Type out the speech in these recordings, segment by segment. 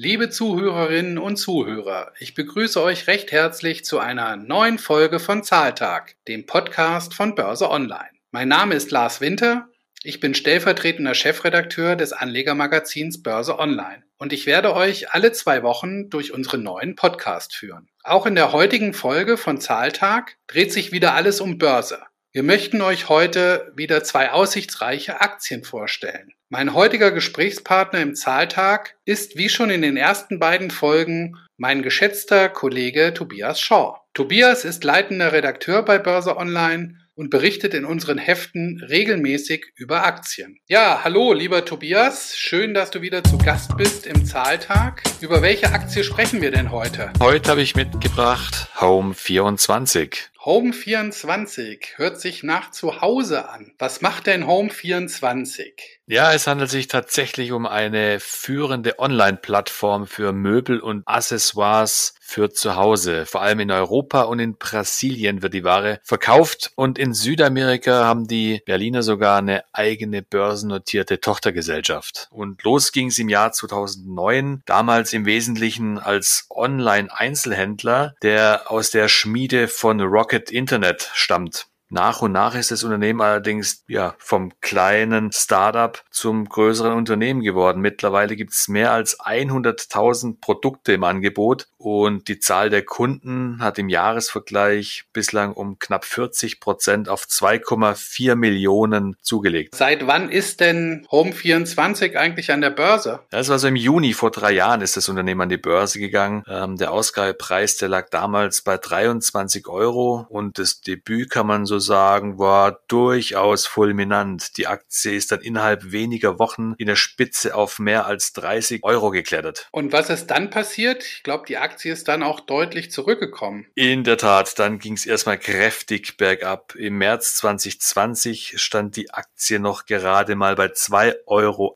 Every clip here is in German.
Liebe Zuhörerinnen und Zuhörer, ich begrüße euch recht herzlich zu einer neuen Folge von Zahltag, dem Podcast von Börse Online. Mein Name ist Lars Winter, ich bin stellvertretender Chefredakteur des Anlegermagazins Börse Online und ich werde euch alle zwei Wochen durch unseren neuen Podcast führen. Auch in der heutigen Folge von Zahltag dreht sich wieder alles um Börse. Wir möchten euch heute wieder zwei aussichtsreiche Aktien vorstellen. Mein heutiger Gesprächspartner im Zahltag ist wie schon in den ersten beiden Folgen mein geschätzter Kollege Tobias Shaw. Tobias ist leitender Redakteur bei Börse Online und berichtet in unseren Heften regelmäßig über Aktien. Ja, hallo, lieber Tobias. Schön, dass du wieder zu Gast bist im Zahltag. Über welche Aktie sprechen wir denn heute? Heute habe ich mitgebracht Home 24. Home 24 hört sich nach zu Hause an. Was macht denn Home 24? Ja, es handelt sich tatsächlich um eine führende Online-Plattform für Möbel und Accessoires für zu Hause. Vor allem in Europa und in Brasilien wird die Ware verkauft und in Südamerika haben die Berliner sogar eine eigene börsennotierte Tochtergesellschaft. Und los ging es im Jahr 2009, damals im Wesentlichen als Online-Einzelhändler, der aus der Schmiede von Rocket Internet stammt. Nach und nach ist das Unternehmen allerdings ja vom kleinen Startup zum größeren Unternehmen geworden. Mittlerweile gibt es mehr als 100.000 Produkte im Angebot und die Zahl der Kunden hat im Jahresvergleich bislang um knapp 40 Prozent auf 2,4 Millionen zugelegt. Seit wann ist denn Home24 eigentlich an der Börse? Das war so im Juni vor drei Jahren ist das Unternehmen an die Börse gegangen. Ähm, der Ausgabepreis, der lag damals bei 23 Euro und das Debüt kann man so sagen, war durchaus fulminant. Die Aktie ist dann innerhalb weniger Wochen in der Spitze auf mehr als 30 Euro geklettert. Und was ist dann passiert? Ich glaube, die Aktie ist dann auch deutlich zurückgekommen. In der Tat, dann ging es erstmal kräftig bergab. Im März 2020 stand die Aktie noch gerade mal bei 2,80 Euro.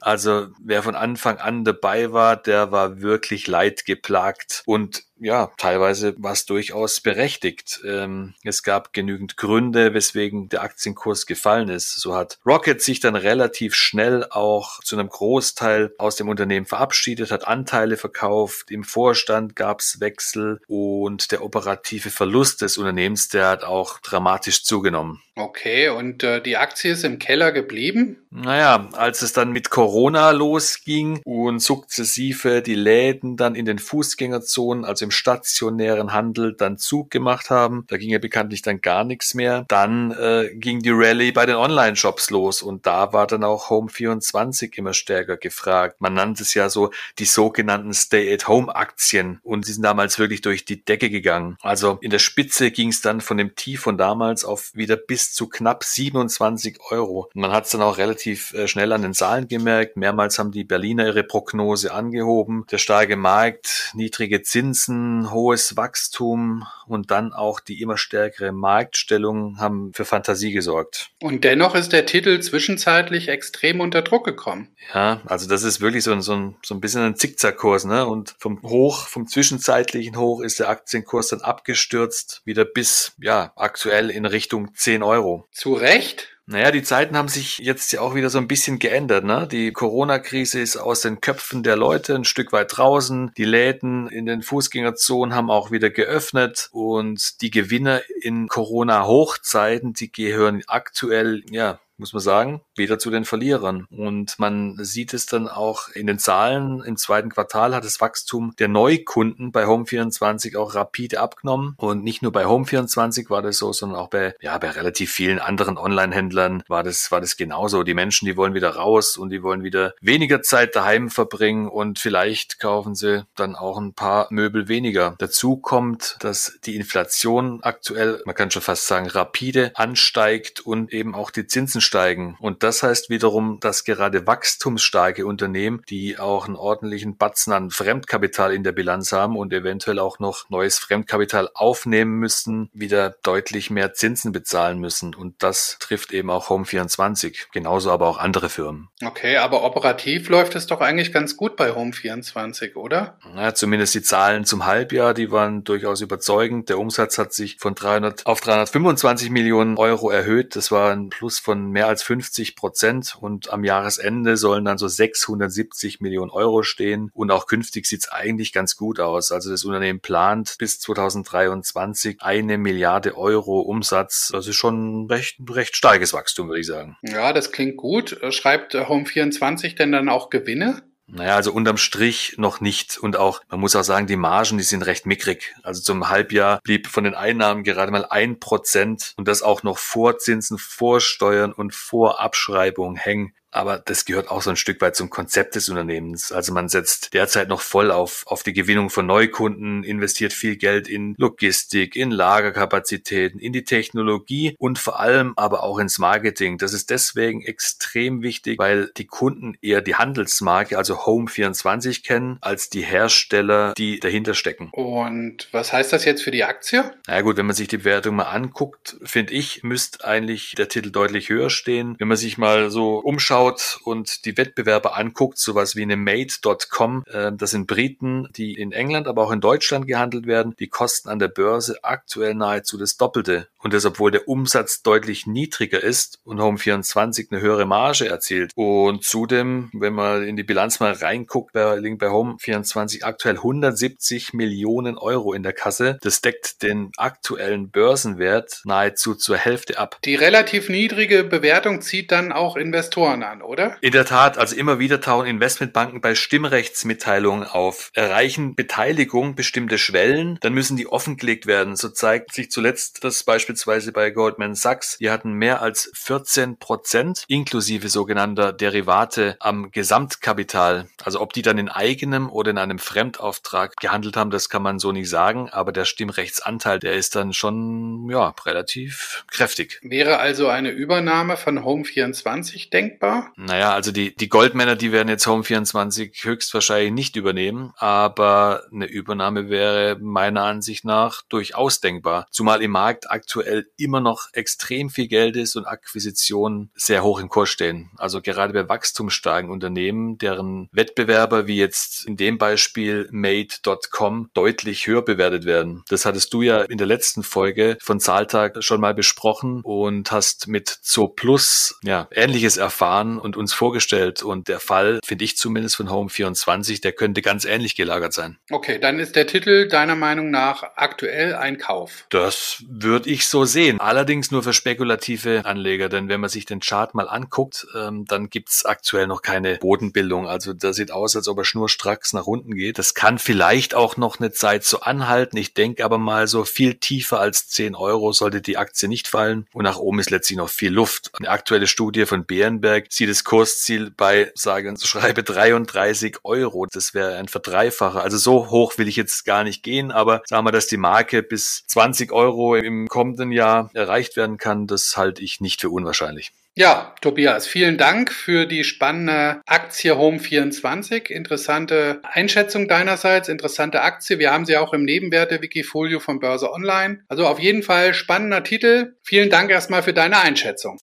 Also wer von Anfang an dabei war, der war wirklich leidgeplagt. Und ja, teilweise war es durchaus berechtigt. Ähm, es gab genügend Gründe, weswegen der Aktienkurs gefallen ist. So hat Rocket sich dann relativ schnell auch zu einem Großteil aus dem Unternehmen verabschiedet, hat Anteile verkauft, im Vorstand gab es Wechsel und der operative Verlust des Unternehmens, der hat auch dramatisch zugenommen. Okay, und äh, die Aktie ist im Keller geblieben? Naja, als es dann mit Corona losging und sukzessive die Läden dann in den Fußgängerzonen, also im stationären Handel, dann Zug gemacht haben, da ging ja bekanntlich dann gar nichts mehr, dann äh, ging die Rallye bei den Online-Shops los und da war dann auch Home24 immer stärker gefragt. Man nannte es ja so die sogenannten Stay-at-Home-Aktien und die sind damals wirklich durch die Decke gegangen. Also in der Spitze ging es dann von dem Tief von damals auf wieder bis zu knapp 27 Euro. Man hat es dann auch relativ äh, schnell an den Zahlen gemerkt. Mehrmals haben die Berliner ihre Prognose angehoben. Der starke Markt, niedrige Zinsen, hohes Wachstum und dann auch die immer stärkere Marktstellung haben für Fantasie gesorgt. Und dennoch ist der Titel zwischenzeitlich extrem unter Druck gekommen. Ja, also das ist wirklich so ein, so ein, so ein bisschen ein Zickzackkurs. Ne? Und vom Hoch, vom zwischenzeitlichen Hoch ist der Aktienkurs dann abgestürzt, wieder bis ja aktuell in Richtung 10 Euro Euro. Zu Recht? Naja, die Zeiten haben sich jetzt ja auch wieder so ein bisschen geändert. Ne? Die Corona-Krise ist aus den Köpfen der Leute ein Stück weit draußen. Die Läden in den Fußgängerzonen haben auch wieder geöffnet und die Gewinner in Corona-Hochzeiten, die gehören aktuell ja muss man sagen, wieder zu den Verlierern. Und man sieht es dann auch in den Zahlen. Im zweiten Quartal hat das Wachstum der Neukunden bei Home24 auch rapide abgenommen. Und nicht nur bei Home24 war das so, sondern auch bei, ja, bei relativ vielen anderen Online-Händlern war das, war das genauso. Die Menschen, die wollen wieder raus und die wollen wieder weniger Zeit daheim verbringen und vielleicht kaufen sie dann auch ein paar Möbel weniger. Dazu kommt, dass die Inflation aktuell, man kann schon fast sagen, rapide ansteigt und eben auch die Zinsen steigen. Und das heißt wiederum, dass gerade wachstumsstarke Unternehmen, die auch einen ordentlichen Batzen an Fremdkapital in der Bilanz haben und eventuell auch noch neues Fremdkapital aufnehmen müssen, wieder deutlich mehr Zinsen bezahlen müssen. Und das trifft eben auch Home24. Genauso aber auch andere Firmen. Okay, aber operativ läuft es doch eigentlich ganz gut bei Home24, oder? Ja, zumindest die Zahlen zum Halbjahr, die waren durchaus überzeugend. Der Umsatz hat sich von 300 auf 325 Millionen Euro erhöht. Das war ein Plus von mehr als 50 Prozent und am Jahresende sollen dann so 670 Millionen Euro stehen und auch künftig sieht es eigentlich ganz gut aus. Also das Unternehmen plant bis 2023 eine Milliarde Euro Umsatz. Das ist schon recht, recht starkes Wachstum, würde ich sagen. Ja, das klingt gut. Schreibt Home24 denn dann auch Gewinne? Naja, also unterm Strich noch nicht. Und auch, man muss auch sagen, die Margen, die sind recht mickrig. Also zum Halbjahr blieb von den Einnahmen gerade mal ein Prozent und das auch noch vor Zinsen, vor Steuern und vor Abschreibung hängen. Aber das gehört auch so ein Stück weit zum Konzept des Unternehmens. Also man setzt derzeit noch voll auf, auf die Gewinnung von Neukunden, investiert viel Geld in Logistik, in Lagerkapazitäten, in die Technologie und vor allem aber auch ins Marketing. Das ist deswegen extrem wichtig, weil die Kunden eher die Handelsmarke, also Home24 kennen, als die Hersteller, die dahinter stecken. Und was heißt das jetzt für die Aktie? Na gut, wenn man sich die Bewertung mal anguckt, finde ich, müsste eigentlich der Titel deutlich höher stehen. Wenn man sich mal so umschaut, anschaut und die Wettbewerber anguckt, sowas wie eine Made.com, äh, das sind Briten, die in England, aber auch in Deutschland gehandelt werden, die kosten an der Börse aktuell nahezu das Doppelte. Und das, obwohl der Umsatz deutlich niedriger ist und Home24 eine höhere Marge erzielt. Und zudem, wenn man in die Bilanz mal reinguckt, liegen bei Home24 aktuell 170 Millionen Euro in der Kasse. Das deckt den aktuellen Börsenwert nahezu zur Hälfte ab. Die relativ niedrige Bewertung zieht dann auch Investoren an an, oder? In der Tat, also immer wieder tauchen Investmentbanken bei Stimmrechtsmitteilungen auf. Erreichen Beteiligung bestimmte Schwellen, dann müssen die offengelegt werden. So zeigt sich zuletzt das beispielsweise bei Goldman Sachs. Die hatten mehr als 14 Prozent inklusive sogenannter Derivate am Gesamtkapital. Also ob die dann in eigenem oder in einem Fremdauftrag gehandelt haben, das kann man so nicht sagen. Aber der Stimmrechtsanteil, der ist dann schon ja relativ kräftig. Wäre also eine Übernahme von Home24 denkbar? Naja, also die, die Goldmänner, die werden jetzt Home24 höchstwahrscheinlich nicht übernehmen, aber eine Übernahme wäre meiner Ansicht nach durchaus denkbar. Zumal im Markt aktuell immer noch extrem viel Geld ist und Akquisitionen sehr hoch im Kurs stehen. Also gerade bei wachstumsstarken Unternehmen, deren Wettbewerber wie jetzt in dem Beispiel Made.com deutlich höher bewertet werden. Das hattest du ja in der letzten Folge von Zahltag schon mal besprochen und hast mit Zooplus ja ähnliches erfahren und uns vorgestellt. Und der Fall, finde ich zumindest von Home 24, der könnte ganz ähnlich gelagert sein. Okay, dann ist der Titel deiner Meinung nach aktuell ein Kauf. Das würde ich so sehen. Allerdings nur für spekulative Anleger, denn wenn man sich den Chart mal anguckt, ähm, dann es aktuell noch keine Bodenbildung. Also da sieht aus, als ob er schnurstracks nach unten geht. Das kann vielleicht auch noch eine Zeit so anhalten. Ich denke aber mal so viel tiefer als 10 Euro sollte die Aktie nicht fallen. Und nach oben ist letztlich noch viel Luft. Eine aktuelle Studie von Bärenberg sieht das Kursziel bei, sage und schreibe, 33 Euro. Das wäre ein Verdreifacher. Also so hoch will ich jetzt gar nicht gehen, aber sagen wir, dass die Marke bis 20 Euro im kommenden Jahr erreicht werden kann, das halte ich nicht für unwahrscheinlich. Ja, Tobias, vielen Dank für die spannende Aktie Home24. Interessante Einschätzung deinerseits, interessante Aktie. Wir haben sie auch im Nebenwerte-Wikifolio von Börse Online. Also auf jeden Fall spannender Titel. Vielen Dank erstmal für deine Einschätzung.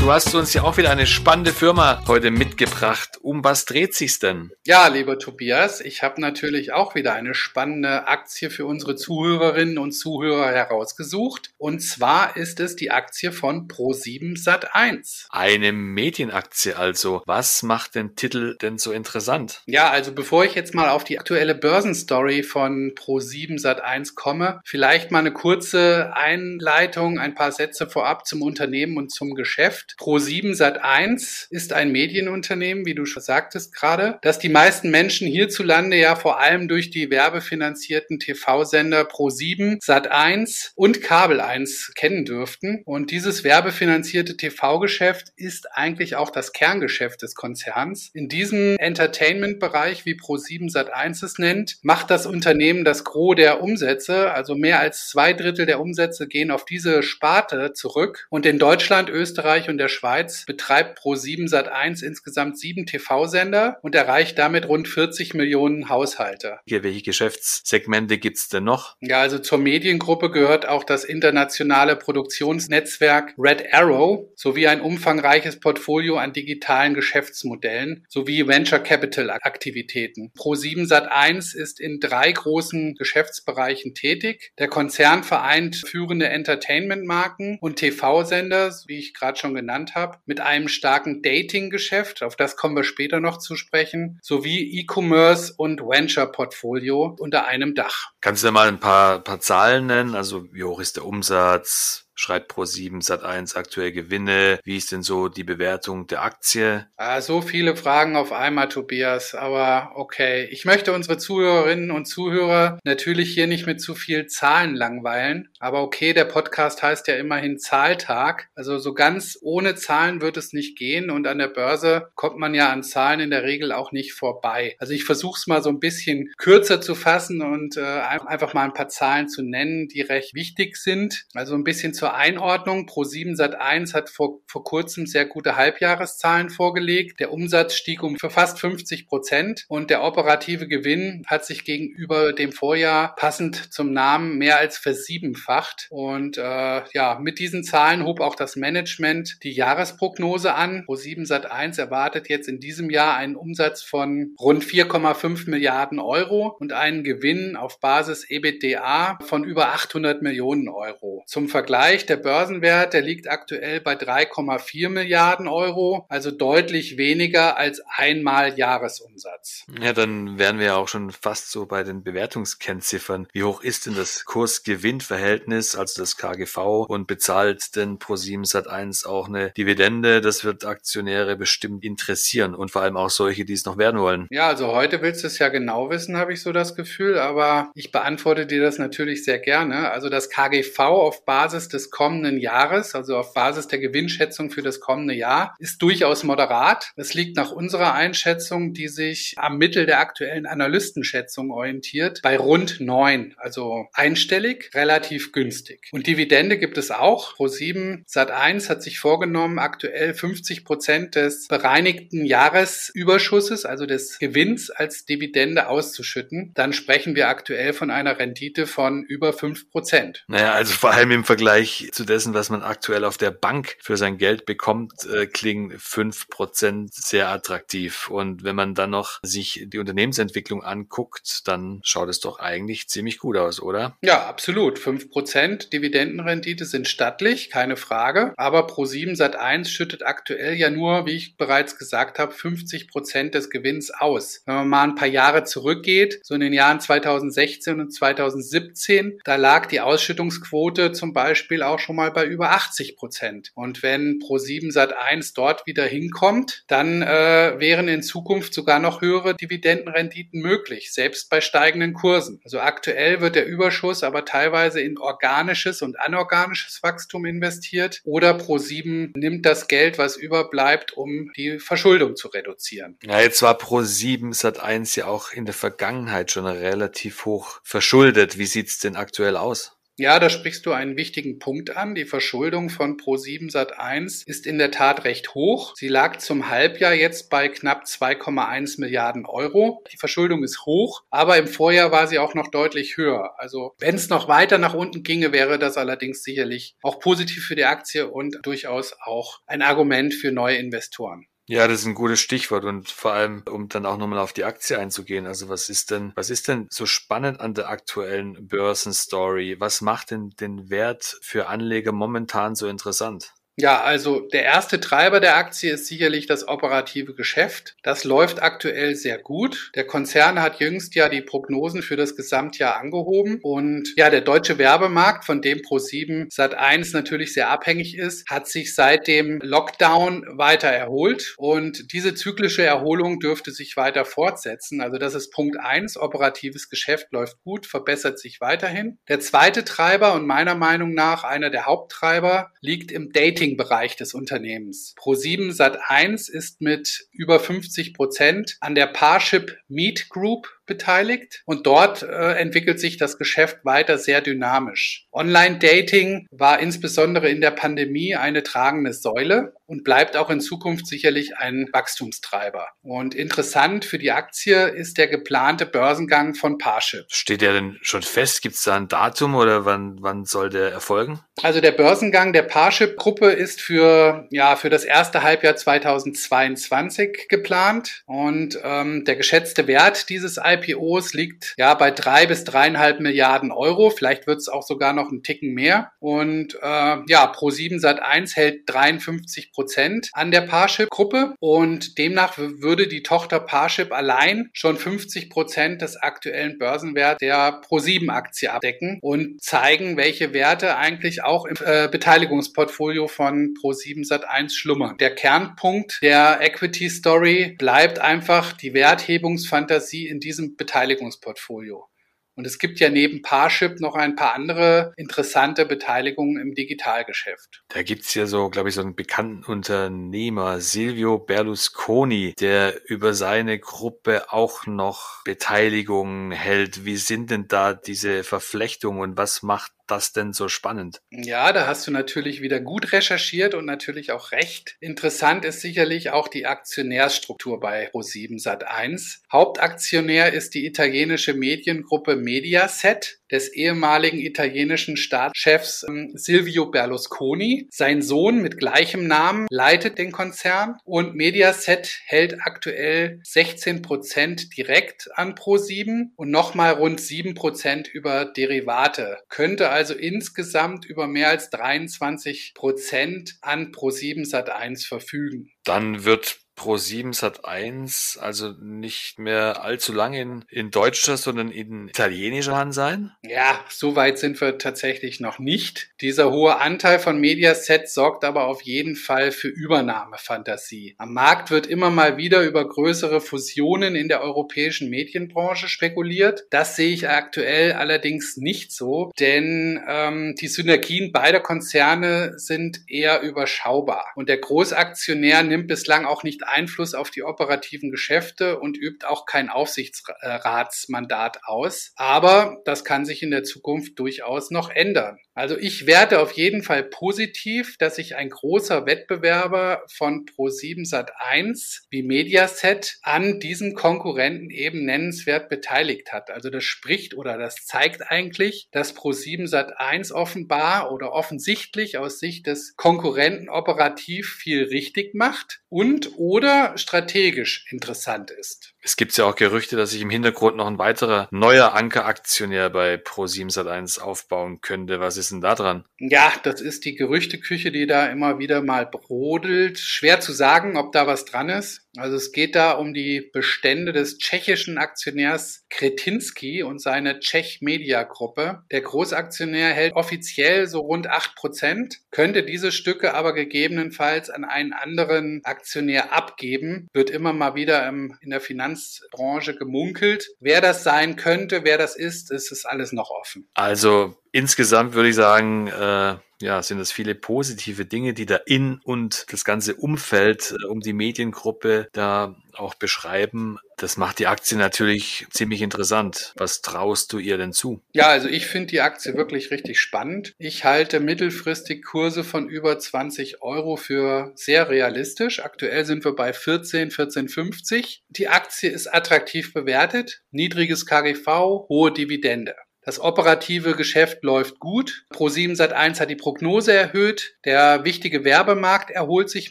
Du hast uns ja auch wieder eine spannende Firma heute mitgebracht. Um was dreht sich's denn? Ja, lieber Tobias, ich habe natürlich auch wieder eine spannende Aktie für unsere Zuhörerinnen und Zuhörer herausgesucht. Und zwar ist es die Aktie von Pro7 Sat1. Eine Medienaktie also. Was macht den Titel denn so interessant? Ja, also bevor ich jetzt mal auf die aktuelle Börsenstory von Pro7 Sat1 komme, vielleicht mal eine kurze Einleitung, ein paar Sätze vorab zum Unternehmen und zum Geschäft. Pro7 Sat1 ist ein Medienunternehmen, wie du schon sagtest gerade, das die meisten Menschen hierzulande ja vor allem durch die werbefinanzierten TV-Sender Pro7, Sat1 und Kabel 1 kennen dürften. Und dieses werbefinanzierte TV-Geschäft ist eigentlich auch das Kerngeschäft des Konzerns. In diesem Entertainment-Bereich, wie Pro7 Sat1 es nennt, macht das Unternehmen das Gros der Umsätze, also mehr als zwei Drittel der Umsätze gehen auf diese Sparte zurück. Und in Deutschland, Österreich und in der Schweiz betreibt Pro7 Sat1 insgesamt sieben TV-Sender und erreicht damit rund 40 Millionen Haushalte. Hier, welche Geschäftssegmente gibt's denn noch? Ja, also zur Mediengruppe gehört auch das internationale Produktionsnetzwerk Red Arrow sowie ein umfangreiches Portfolio an digitalen Geschäftsmodellen sowie Venture Capital Aktivitäten. Pro7 Sat1 ist in drei großen Geschäftsbereichen tätig. Der Konzern vereint führende Entertainment-Marken und TV-Sender, wie ich gerade schon genannt habe, mit einem starken Dating-Geschäft, auf das kommen wir später noch zu sprechen, sowie E-Commerce und Venture-Portfolio unter einem Dach. Kannst du da mal ein paar, paar Zahlen nennen? Also wie hoch ist der Umsatz? Schreibt Pro7 Sat1 aktuell Gewinne? Wie ist denn so die Bewertung der Aktie? Ah, so viele Fragen auf einmal, Tobias, aber okay. Ich möchte unsere Zuhörerinnen und Zuhörer natürlich hier nicht mit zu viel Zahlen langweilen, aber okay, der Podcast heißt ja immerhin Zahltag. Also so ganz ohne Zahlen wird es nicht gehen und an der Börse kommt man ja an Zahlen in der Regel auch nicht vorbei. Also ich versuche es mal so ein bisschen kürzer zu fassen und äh, einfach mal ein paar Zahlen zu nennen, die recht wichtig sind. Also ein bisschen zur zur Einordnung, Pro7 Sat1 hat vor, vor kurzem sehr gute Halbjahreszahlen vorgelegt. Der Umsatz stieg um für fast 50 Prozent und der operative Gewinn hat sich gegenüber dem Vorjahr passend zum Namen mehr als versiebenfacht. Und äh, ja, mit diesen Zahlen hob auch das Management die Jahresprognose an. Pro7 Sat1 erwartet jetzt in diesem Jahr einen Umsatz von rund 4,5 Milliarden Euro und einen Gewinn auf Basis EBITDA von über 800 Millionen Euro. Zum Vergleich Vergleich, der Börsenwert, der liegt aktuell bei 3,4 Milliarden Euro, also deutlich weniger als einmal Jahresumsatz. Ja, dann wären wir ja auch schon fast so bei den Bewertungskennziffern. Wie hoch ist denn das Kurs-Gewinn-Verhältnis, also das KGV, und bezahlt denn ProSieben Sat1 auch eine Dividende? Das wird Aktionäre bestimmt interessieren und vor allem auch solche, die es noch werden wollen. Ja, also heute willst du es ja genau wissen, habe ich so das Gefühl, aber ich beantworte dir das natürlich sehr gerne. Also das KGV auf Basis des kommenden Jahres, also auf Basis der Gewinnschätzung für das kommende Jahr, ist durchaus moderat. Es liegt nach unserer Einschätzung, die sich am Mittel der aktuellen Analystenschätzung orientiert, bei rund neun, also einstellig, relativ günstig. Und Dividende gibt es auch. Pro7 Sat1 hat sich vorgenommen, aktuell 50 Prozent des bereinigten Jahresüberschusses, also des Gewinns als Dividende auszuschütten. Dann sprechen wir aktuell von einer Rendite von über fünf Prozent. Naja, also vor allem im Vergleich zu dessen, was man aktuell auf der Bank für sein Geld bekommt, äh, klingen fünf Prozent sehr attraktiv. Und wenn man dann noch sich die Unternehmensentwicklung anguckt, dann schaut es doch eigentlich ziemlich gut aus, oder? Ja, absolut. Fünf Prozent Dividendenrendite sind stattlich, keine Frage. Aber Pro7 Sat1 schüttet aktuell ja nur, wie ich bereits gesagt habe, 50 Prozent des Gewinns aus. Wenn man mal ein paar Jahre zurückgeht, so in den Jahren 2016 und 2017, da lag die Ausschüttungsquote zum Beispiel auch schon mal bei über 80 Prozent. Und wenn Pro7 Sat1 dort wieder hinkommt, dann äh, wären in Zukunft sogar noch höhere Dividendenrenditen möglich, selbst bei steigenden Kursen. Also aktuell wird der Überschuss aber teilweise in organisches und anorganisches Wachstum investiert oder Pro7 nimmt das Geld, was überbleibt, um die Verschuldung zu reduzieren. Ja, jetzt war Pro7 Sat1 ja auch in der Vergangenheit schon relativ hoch verschuldet. Wie sieht's denn aktuell aus? Ja, da sprichst du einen wichtigen Punkt an. Die Verschuldung von Pro7 Sat1 ist in der Tat recht hoch. Sie lag zum Halbjahr jetzt bei knapp 2,1 Milliarden Euro. Die Verschuldung ist hoch, aber im Vorjahr war sie auch noch deutlich höher. Also wenn es noch weiter nach unten ginge, wäre das allerdings sicherlich auch positiv für die Aktie und durchaus auch ein Argument für neue Investoren. Ja, das ist ein gutes Stichwort und vor allem, um dann auch nochmal auf die Aktie einzugehen. Also was ist denn, was ist denn so spannend an der aktuellen Börsenstory? Was macht denn den Wert für Anleger momentan so interessant? Ja, also der erste Treiber der Aktie ist sicherlich das operative Geschäft. Das läuft aktuell sehr gut. Der Konzern hat jüngst ja die Prognosen für das Gesamtjahr angehoben und ja, der deutsche Werbemarkt, von dem Pro7 Sat1 natürlich sehr abhängig ist, hat sich seit dem Lockdown weiter erholt und diese zyklische Erholung dürfte sich weiter fortsetzen. Also das ist Punkt eins. Operatives Geschäft läuft gut, verbessert sich weiterhin. Der zweite Treiber und meiner Meinung nach einer der Haupttreiber liegt im Dating Marketingbereich des Unternehmens. Pro7 Sat1 ist mit über 50 Prozent an der Parship Meet Group beteiligt und dort äh, entwickelt sich das Geschäft weiter sehr dynamisch. Online-Dating war insbesondere in der Pandemie eine tragende Säule und bleibt auch in Zukunft sicherlich ein Wachstumstreiber. Und interessant für die Aktie ist der geplante Börsengang von Parship. Steht der denn schon fest? Gibt es da ein Datum oder wann, wann soll der erfolgen? Also der Börsengang der Parship-Gruppe ist für, ja, für das erste Halbjahr 2022 geplant und ähm, der geschätzte Wert dieses IPOs liegt ja bei drei bis dreieinhalb Milliarden Euro. Vielleicht wird es auch sogar noch einen Ticken mehr. Und äh, ja, Pro7 Sat1 hält 53 Prozent an der Parship-Gruppe und demnach würde die Tochter Parship allein schon 50 Prozent des aktuellen Börsenwerts der Pro7-Aktie abdecken und zeigen, welche Werte eigentlich auch im äh, Beteiligungsportfolio von Pro7 Sat1 schlummern. Der Kernpunkt der Equity Story bleibt einfach die Werthebungsfantasie in diesem Beteiligungsportfolio. Und es gibt ja neben Parship noch ein paar andere interessante Beteiligungen im Digitalgeschäft. Da gibt's ja so, glaube ich, so einen bekannten Unternehmer, Silvio Berlusconi, der über seine Gruppe auch noch Beteiligungen hält. Wie sind denn da diese Verflechtungen und was macht das denn so spannend? Ja, da hast du natürlich wieder gut recherchiert und natürlich auch recht. Interessant ist sicherlich auch die Aktionärsstruktur bei Pro7 Sat1. Hauptaktionär ist die italienische Mediengruppe Mediaset des ehemaligen italienischen Staatschefs ähm, Silvio Berlusconi. Sein Sohn mit gleichem Namen leitet den Konzern und Mediaset hält aktuell 16 Prozent direkt an Pro7 und nochmal rund 7 Prozent über Derivate. Könnte also insgesamt über mehr als 23 Prozent an Pro7 Sat1 verfügen. Dann wird Pro7 Sat1 also nicht mehr allzu lange in, in deutscher, sondern in italienischer Hand sein? Ja, so weit sind wir tatsächlich noch nicht. Dieser hohe Anteil von Mediaset sorgt aber auf jeden Fall für Übernahmefantasie. Am Markt wird immer mal wieder über größere Fusionen in der europäischen Medienbranche spekuliert. Das sehe ich aktuell allerdings nicht so, denn ähm, die Synergien beider Konzerne sind eher überschaubar. Und der Großaktionär nimmt bislang auch nicht Einfluss auf die operativen Geschäfte und übt auch kein Aufsichtsratsmandat aus. Aber das kann sich in der Zukunft durchaus noch ändern. Also ich werte auf jeden Fall positiv, dass sich ein großer Wettbewerber von Pro7 Sat1 wie Mediaset an diesen Konkurrenten eben nennenswert beteiligt hat. Also das spricht oder das zeigt eigentlich, dass Pro7 Sat1 offenbar oder offensichtlich aus Sicht des Konkurrenten operativ viel richtig macht und oder strategisch interessant ist. Es gibt ja auch Gerüchte, dass sich im Hintergrund noch ein weiterer neuer Ankeraktionär bei Pro7 Sat1 aufbauen könnte. Was ist denn da dran? Ja, das ist die Gerüchteküche, die da immer wieder mal brodelt. Schwer zu sagen, ob da was dran ist. Also es geht da um die Bestände des tschechischen Aktionärs Kretinsky und seine Czech Media Gruppe. Der Großaktionär hält offiziell so rund acht Prozent, könnte diese Stücke aber gegebenenfalls an einen anderen Aktionär abgeben. Wird immer mal wieder im, in der Finanzbranche gemunkelt. Wer das sein könnte, wer das ist, ist es alles noch offen. Also insgesamt würde ich sagen, äh, ja, sind das viele positive Dinge, die da in und das ganze Umfeld äh, um die Mediengruppe da auch beschreiben. Das macht die Aktie natürlich ziemlich interessant. Was traust du ihr denn zu? Ja, also ich finde die Aktie wirklich richtig spannend. Ich halte mittelfristig Kurse von über 20 Euro für sehr realistisch. Aktuell sind wir bei 14, 14,50. Die Aktie ist attraktiv bewertet, niedriges KGV, hohe Dividende. Das operative Geschäft läuft gut. Pro7 Sat1 hat die Prognose erhöht. Der wichtige Werbemarkt erholt sich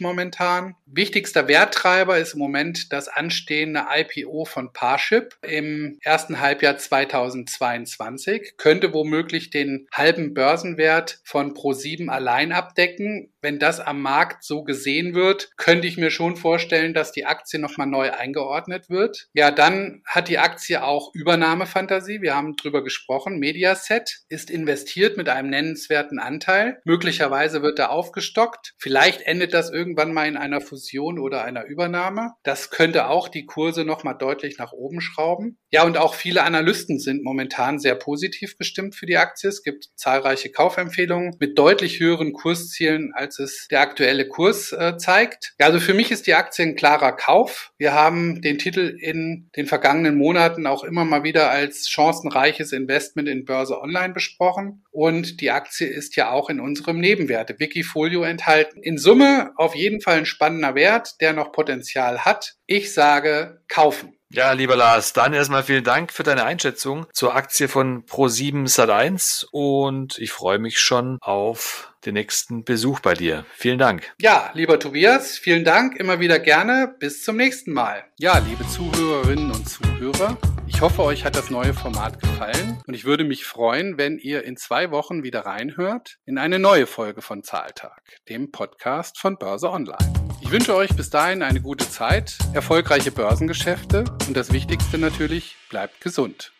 momentan. Wichtigster Werttreiber ist im Moment das anstehende IPO von Parship im ersten Halbjahr 2022. Könnte womöglich den halben Börsenwert von Pro7 allein abdecken. Wenn das am Markt so gesehen wird, könnte ich mir schon vorstellen, dass die Aktie nochmal neu eingeordnet wird. Ja, dann hat die Aktie auch Übernahmefantasie. Wir haben drüber gesprochen. Mediaset ist investiert mit einem nennenswerten Anteil. Möglicherweise wird er aufgestockt. Vielleicht endet das irgendwann mal in einer Fusion oder einer Übernahme. Das könnte auch die Kurse nochmal deutlich nach oben schrauben. Ja, und auch viele Analysten sind momentan sehr positiv gestimmt für die Aktie. Es gibt zahlreiche Kaufempfehlungen mit deutlich höheren Kurszielen, als es der aktuelle Kurs äh, zeigt. Ja, also für mich ist die Aktie ein klarer Kauf. Wir haben den Titel in den vergangenen Monaten auch immer mal wieder als chancenreiches Investment in Börse Online besprochen. Und die Aktie ist ja auch in unserem Nebenwerte Wikifolio enthalten. In Summe auf jeden Fall ein spannender Wert, der noch Potenzial hat. Ich sage kaufen. Ja, lieber Lars, dann erstmal vielen Dank für deine Einschätzung zur Aktie von Pro7 Sat1 und ich freue mich schon auf den nächsten Besuch bei dir. Vielen Dank. Ja, lieber Tobias, vielen Dank, immer wieder gerne. Bis zum nächsten Mal. Ja, liebe Zuhörerinnen und Zuhörer, ich hoffe, euch hat das neue Format gefallen und ich würde mich freuen, wenn ihr in zwei Wochen wieder reinhört in eine neue Folge von Zahltag, dem Podcast von Börse Online. Ich wünsche euch bis dahin eine gute Zeit, erfolgreiche Börsengeschäfte und das Wichtigste natürlich, bleibt gesund.